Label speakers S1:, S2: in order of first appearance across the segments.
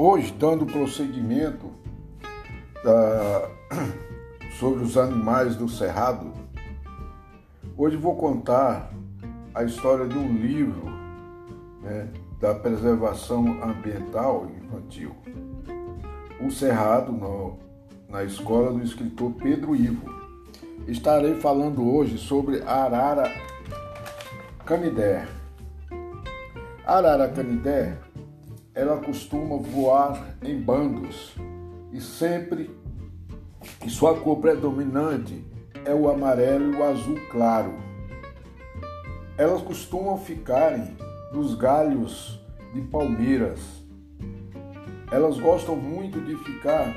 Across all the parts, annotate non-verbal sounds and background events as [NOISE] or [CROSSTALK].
S1: Hoje, dando prosseguimento da, [CLEARS THROAT] sobre os animais do cerrado, hoje vou contar a história de um livro né, da preservação ambiental infantil. O Cerrado, no, na escola do escritor Pedro Ivo. Estarei falando hoje sobre a arara canidé. Arara canidé, ela costuma voar em bandos e sempre e sua cor predominante é o amarelo e o azul claro. Elas costumam ficarem nos galhos de palmeiras. Elas gostam muito de ficar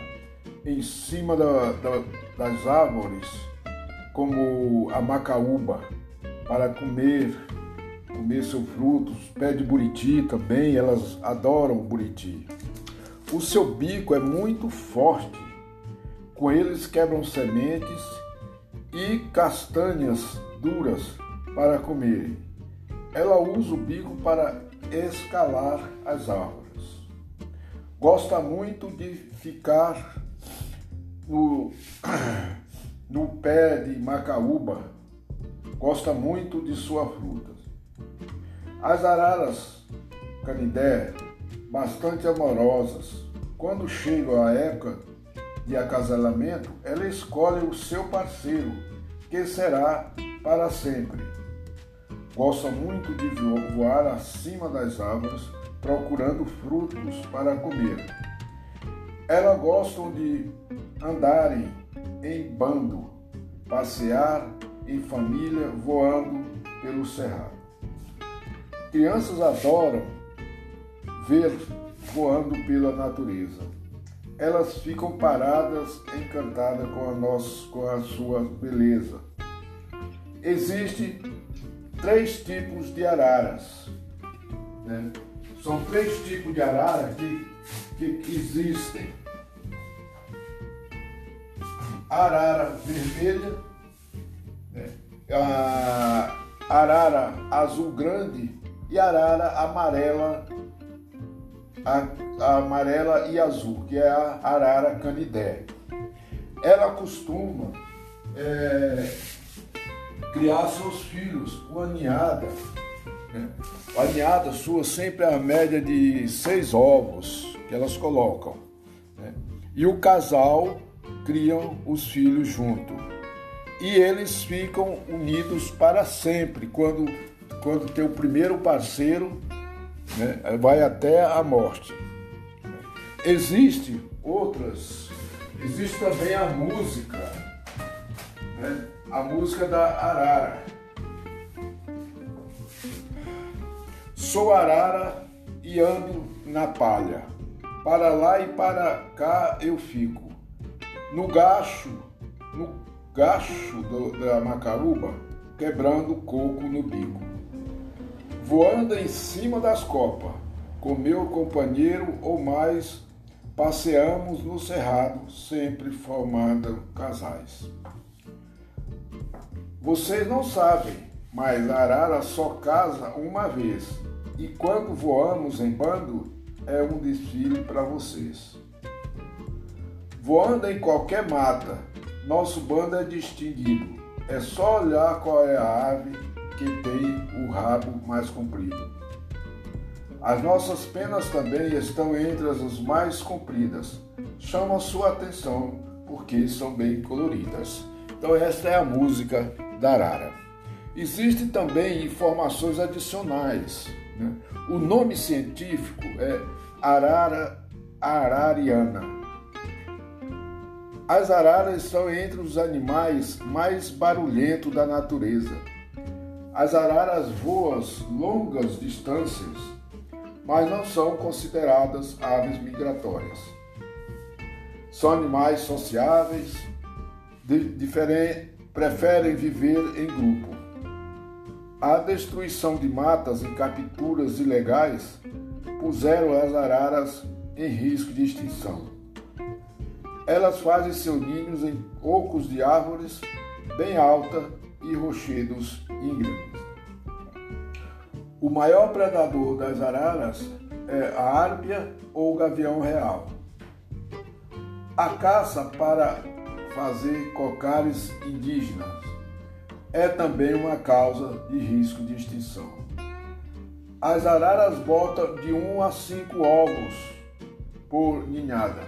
S1: em cima da, da, das árvores, como a macaúba, para comer, comer seus frutos, pé de buriti também, elas adoram o buriti. O seu bico é muito forte, com eles quebram sementes e castanhas duras para comerem. Ela usa o bico para escalar as árvores. Gosta muito de ficar no, [CLEARS THROAT] no pé de macaúba, gosta muito de sua fruta. As araras canidé, bastante amorosas, quando chegam a época de acasalamento, ela escolhe o seu parceiro, que será para sempre. Gosta muito de voar acima das árvores, procurando frutos para comer. Elas gostam de andarem em bando, passear em família voando pelo cerrado. Crianças adoram ver voando pela natureza. Elas ficam paradas, encantadas com a, nossa, com a sua beleza. Existem três tipos de araras. Né? São três tipos de arara que, que, existem arara vermelha, né? a arara azul grande e arara amarela, a, a amarela e azul, que é a arara canidé. Ela costuma é, criar seus filhos com a ninhada. Né? A ninhada sua sempre é a média de seis ovos que elas colocam. Né? E o casal criam os filhos junto. E eles ficam unidos para sempre, quando, quando tem o primeiro parceiro, né, vai até a morte. Existe outras, existe também a música, né, a música da arara. Sou arara e ando na palha, para lá e para cá eu fico no gacho, no gacho do, da macaruba, quebrando coco no bico. Voando em cima das copas, com meu companheiro ou mais, passeamos no cerrado, sempre formando casais. Vocês não sabem, mas a arara só casa uma vez, e quando voamos em bando, é um desfile para vocês. Voando em qualquer mata, nosso bando é distinguido. É só olhar qual é a ave tem o rabo mais comprido. As nossas penas também estão entre as mais compridas. Chamam sua atenção porque são bem coloridas. Então esta é a música da arara. Existem também informações adicionais. Né? O nome científico é arara arariana as araras são entre os animais mais barulhentos da natureza. As araras voam longas distâncias, mas não são consideradas aves migratórias. São animais sociáveis, preferem viver em grupo. A destruição de matas e capturas ilegais puseram as araras em risco de extinção. Elas fazem seus ninhos em ocos de árvores bem altas e rochedos O maior predador das araras é a árpia ou gavião real. A caça para fazer cocares indígenas é também uma causa de risco de extinção. As araras botam de 1 um a 5 ovos por ninhada.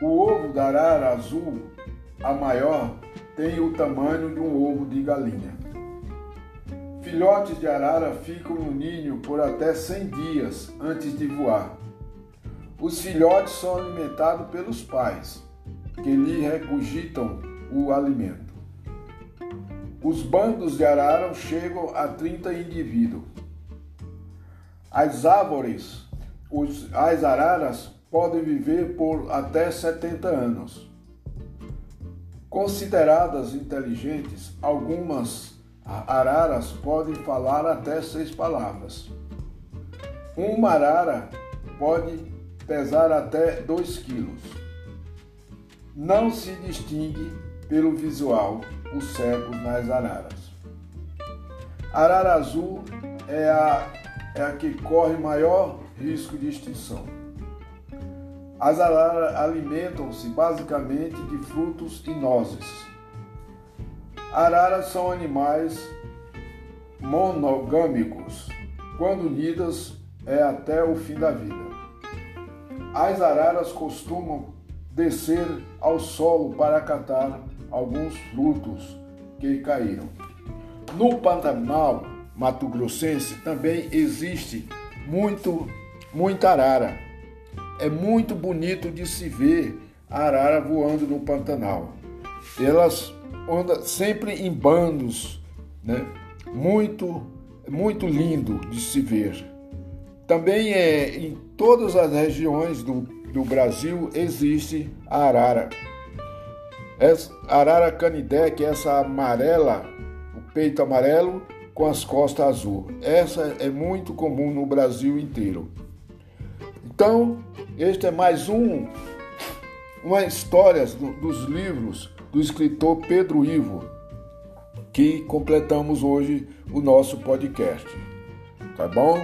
S1: O ovo da arara azul, a maior, tem o tamanho de um ovo de galinha. Filhotes de arara ficam no ninho por até 100 dias antes de voar. Os filhotes são alimentados pelos pais, que lhe regurgitam o alimento. Os bandos de arara chegam a 30 indivíduos. As árvores, os, as araras, podem viver por até 70 anos. Consideradas inteligentes, algumas araras podem falar até seis palavras. Uma arara pode pesar até 2 quilos. Não se distingue pelo visual os cegos nas araras. Arara azul é a, é a que corre maior risco de extinção. As araras alimentam-se basicamente de frutos e nozes. Araras são animais monogâmicos. Quando unidas, é até o fim da vida. As araras costumam descer ao solo para catar alguns frutos que caíram. No Pantanal Mato Grossense também existe muito muita arara é muito bonito de se ver a arara voando no Pantanal. Elas andam sempre em bandos, né? Muito, muito lindo de se ver. Também é em todas as regiões do, do Brasil existe a arara. Essa arara canidé, que é essa amarela, o peito amarelo com as costas azul. Essa é muito comum no Brasil inteiro. Então, este é mais um uma história do, dos livros do escritor Pedro Ivo, que completamos hoje o nosso podcast. Tá bom?